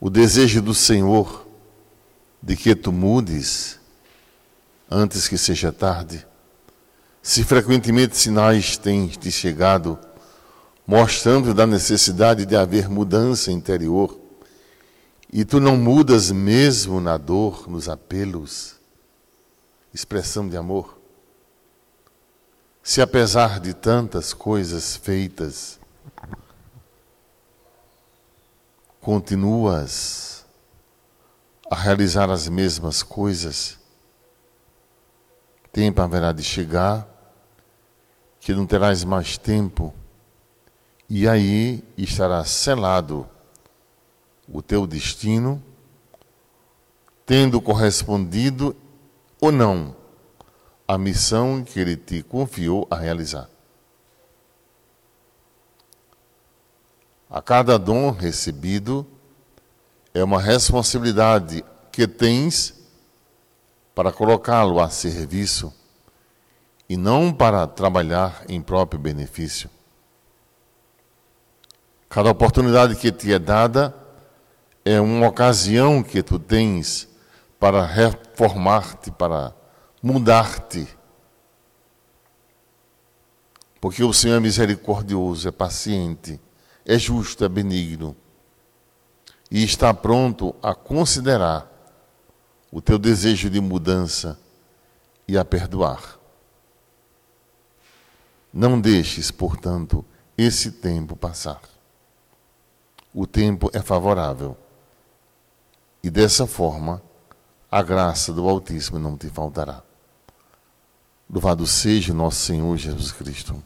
o desejo do Senhor de que tu mudes antes que seja tarde. Se frequentemente sinais têm te chegado mostrando da necessidade de haver mudança interior, e tu não mudas mesmo na dor, nos apelos, expressão de amor. Se apesar de tantas coisas feitas, continuas a realizar as mesmas coisas, tempo haverá de chegar que não terás mais tempo, e aí estará selado o teu destino, tendo correspondido ou não a missão que ele te confiou a realizar. A cada dom recebido é uma responsabilidade que tens para colocá-lo a serviço e não para trabalhar em próprio benefício. Cada oportunidade que te é dada é uma ocasião que tu tens para reformar-te, para mudar-te. Porque o Senhor é misericordioso, é paciente, é justo, é benigno e está pronto a considerar o teu desejo de mudança e a perdoar. Não deixes, portanto, esse tempo passar. O tempo é favorável. E dessa forma, a graça do Altíssimo não te faltará. Louvado seja nosso Senhor Jesus Cristo.